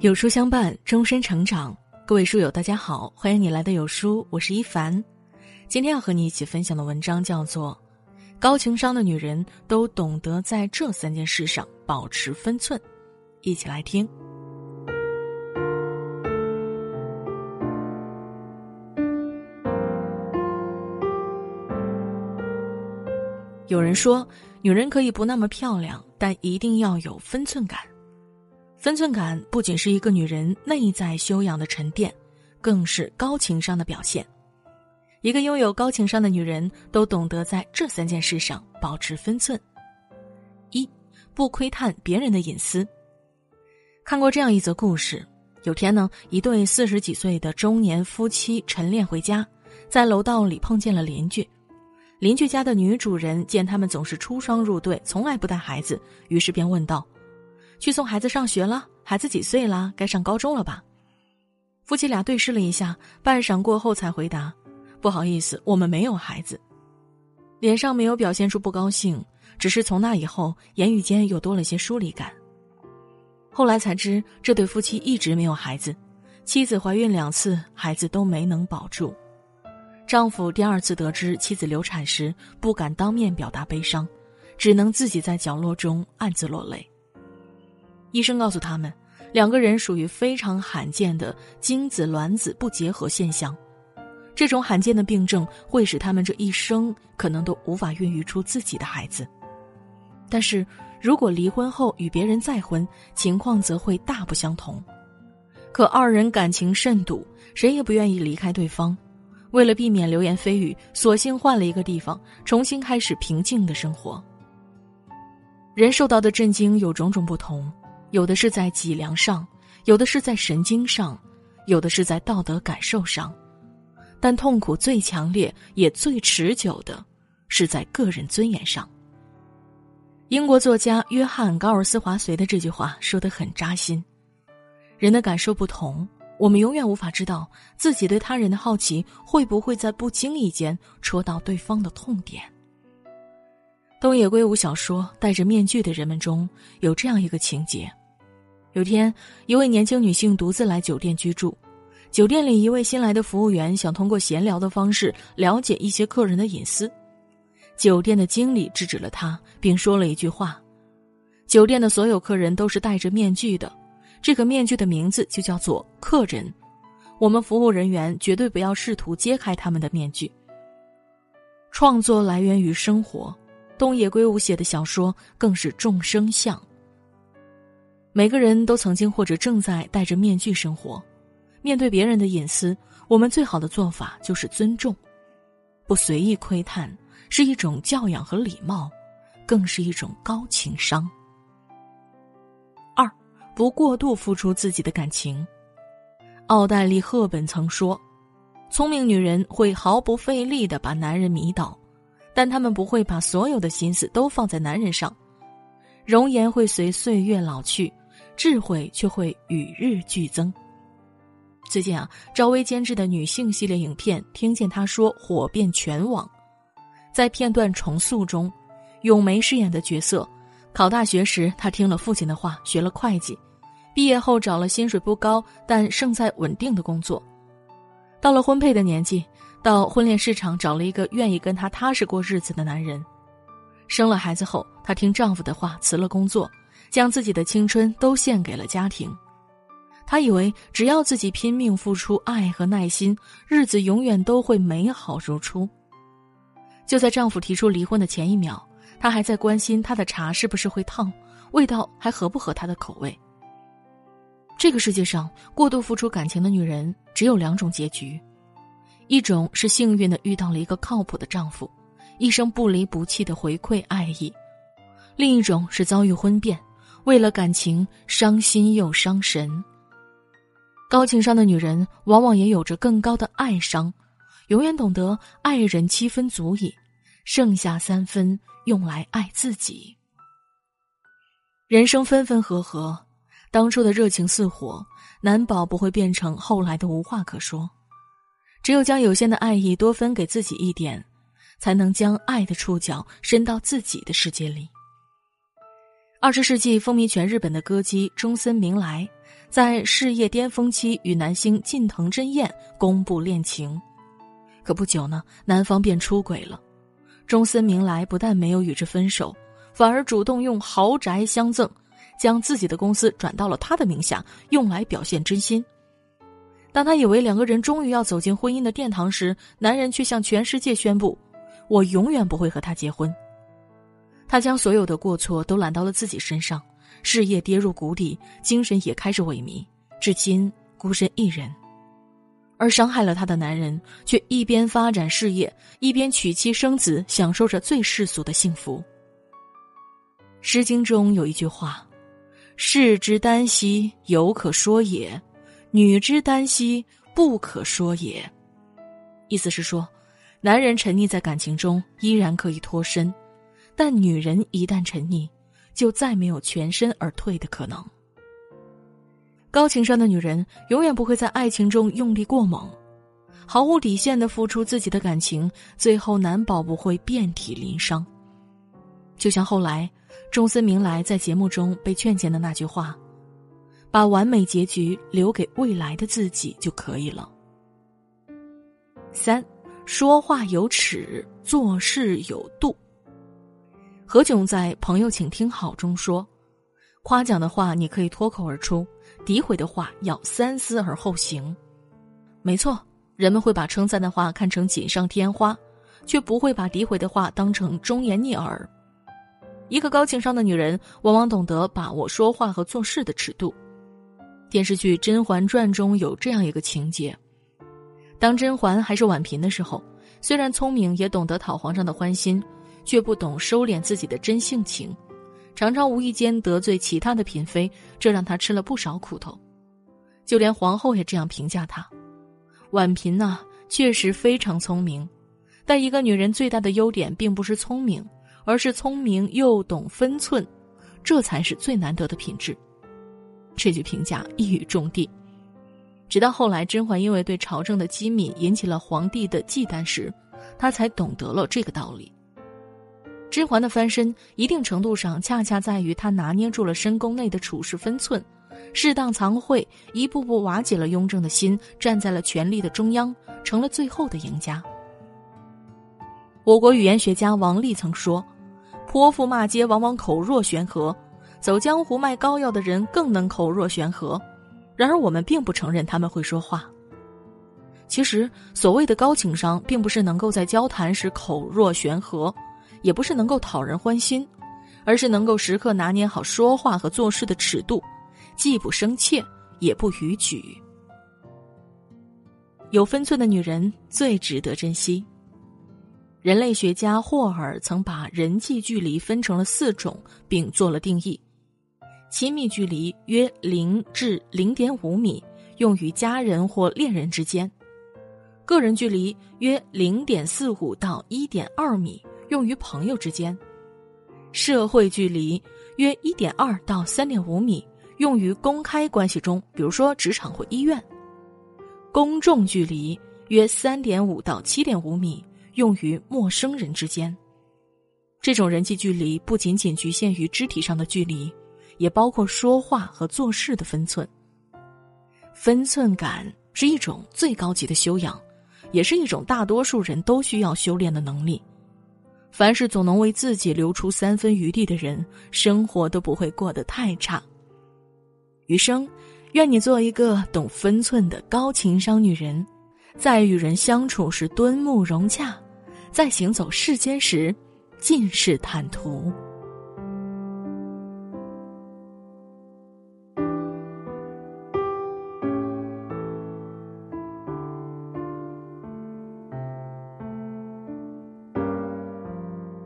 有书相伴，终身成长。各位书友，大家好，欢迎你来到有书，我是一凡。今天要和你一起分享的文章叫做《高情商的女人都懂得在这三件事上保持分寸》，一起来听。有人说，女人可以不那么漂亮，但一定要有分寸感。分寸感不仅是一个女人内在修养的沉淀，更是高情商的表现。一个拥有高情商的女人，都懂得在这三件事上保持分寸：一、不窥探别人的隐私。看过这样一则故事：有天呢，一对四十几岁的中年夫妻晨练回家，在楼道里碰见了邻居。邻居家的女主人见他们总是出双入对，从来不带孩子，于是便问道：“去送孩子上学了？孩子几岁啦？该上高中了吧？”夫妻俩对视了一下，半晌过后才回答：“不好意思，我们没有孩子。”脸上没有表现出不高兴，只是从那以后言语间又多了些疏离感。后来才知，这对夫妻一直没有孩子，妻子怀孕两次，孩子都没能保住。丈夫第二次得知妻子流产时，不敢当面表达悲伤，只能自己在角落中暗自落泪。医生告诉他们，两个人属于非常罕见的精子卵子不结合现象，这种罕见的病症会使他们这一生可能都无法孕育出自己的孩子。但是如果离婚后与别人再婚，情况则会大不相同。可二人感情甚笃，谁也不愿意离开对方。为了避免流言蜚语，索性换了一个地方，重新开始平静的生活。人受到的震惊有种种不同，有的是在脊梁上，有的是在神经上，有的是在道德感受上，但痛苦最强烈也最持久的，是在个人尊严上。英国作家约翰·高尔斯华随的这句话说得很扎心：人的感受不同。我们永远无法知道自己对他人的好奇会不会在不经意间戳到对方的痛点。东野圭吾小说《戴着面具的人们》中有这样一个情节：有天，一位年轻女性独自来酒店居住，酒店里一位新来的服务员想通过闲聊的方式了解一些客人的隐私，酒店的经理制止了他，并说了一句话：“酒店的所有客人都是戴着面具的。”这个面具的名字就叫做客人，我们服务人员绝对不要试图揭开他们的面具。创作来源于生活，东野圭吾写的小说更是众生相。每个人都曾经或者正在戴着面具生活，面对别人的隐私，我们最好的做法就是尊重，不随意窥探，是一种教养和礼貌，更是一种高情商。二不过度付出自己的感情。奥黛丽·赫本曾说：“聪明女人会毫不费力的把男人迷倒，但她们不会把所有的心思都放在男人上。容颜会随岁月老去，智慧却会与日俱增。”最近啊，赵薇监制的女性系列影片《听见她说》火遍全网。在片段重塑中，咏梅饰演的角色，考大学时她听了父亲的话，学了会计。毕业后找了薪水不高但胜在稳定的工作，到了婚配的年纪，到婚恋市场找了一个愿意跟她踏实过日子的男人。生了孩子后，她听丈夫的话辞了工作，将自己的青春都献给了家庭。她以为只要自己拼命付出爱和耐心，日子永远都会美好如初。就在丈夫提出离婚的前一秒，她还在关心他的茶是不是会烫，味道还合不合他的口味。这个世界上，过度付出感情的女人只有两种结局：一种是幸运的遇到了一个靠谱的丈夫，一生不离不弃的回馈爱意；另一种是遭遇婚变，为了感情伤心又伤神。高情商的女人往往也有着更高的爱商，永远懂得爱人七分足矣，剩下三分用来爱自己。人生分分合合。当初的热情似火，难保不会变成后来的无话可说。只有将有限的爱意多分给自己一点，才能将爱的触角伸到自己的世界里。二十世纪风靡全日本的歌姬中森明来，在事业巅峰期与男星近藤真彦公布恋情，可不久呢，男方便出轨了。中森明来不但没有与之分手，反而主动用豪宅相赠，将自己的公司转到了他的名下，用来表现真心。当他以为两个人终于要走进婚姻的殿堂时，男人却向全世界宣布：“我永远不会和他结婚。”他将所有的过错都揽到了自己身上，事业跌入谷底，精神也开始萎靡，至今孤身一人。而伤害了他的男人，却一边发展事业，一边娶妻生子，享受着最世俗的幸福。《诗经》中有一句话：“士之耽兮，犹可说也；女之耽兮，不可说也。”意思是说，男人沉溺在感情中依然可以脱身，但女人一旦沉溺，就再没有全身而退的可能。高情商的女人永远不会在爱情中用力过猛，毫无底线的付出自己的感情，最后难保不会遍体鳞伤。就像后来中森明来在节目中被劝谏的那句话：“把完美结局留给未来的自己就可以了。”三，说话有尺，做事有度。何炅在《朋友，请听好》中说：“夸奖的话你可以脱口而出。”诋毁的话要三思而后行，没错，人们会把称赞的话看成锦上添花，却不会把诋毁的话当成忠言逆耳。一个高情商的女人，往往懂得把握说话和做事的尺度。电视剧《甄嬛传》中有这样一个情节：当甄嬛还是婉嫔的时候，虽然聪明，也懂得讨皇上的欢心，却不懂收敛自己的真性情。常常无意间得罪其他的嫔妃，这让她吃了不少苦头。就连皇后也这样评价她：婉嫔呐，确实非常聪明，但一个女人最大的优点并不是聪明，而是聪明又懂分寸，这才是最难得的品质。这句评价一语中的。直到后来，甄嬛因为对朝政的机密引起了皇帝的忌惮时，她才懂得了这个道理。甄嬛的翻身，一定程度上恰恰在于她拿捏住了深宫内的处事分寸，适当藏晦，一步步瓦解了雍正的心，站在了权力的中央，成了最后的赢家。我国语言学家王立曾说：“泼妇骂街往往口若悬河，走江湖卖膏药的人更能口若悬河。然而我们并不承认他们会说话。其实所谓的高情商，并不是能够在交谈时口若悬河。”也不是能够讨人欢心，而是能够时刻拿捏好说话和做事的尺度，既不生怯，也不逾矩。有分寸的女人最值得珍惜。人类学家霍尔曾把人际距离分成了四种，并做了定义：亲密距离约零至零点五米，用于家人或恋人之间；个人距离约零点四五到一点二米。用于朋友之间，社会距离约一点二到三点五米，用于公开关系中，比如说职场或医院；公众距离约三点五到七点五米，用于陌生人之间。这种人际距离不仅仅局限于肢体上的距离，也包括说话和做事的分寸。分寸感是一种最高级的修养，也是一种大多数人都需要修炼的能力。凡是总能为自己留出三分余地的人，生活都不会过得太差。余生，愿你做一个懂分寸的高情商女人，在与人相处时敦睦融洽，在行走世间时尽是坦途。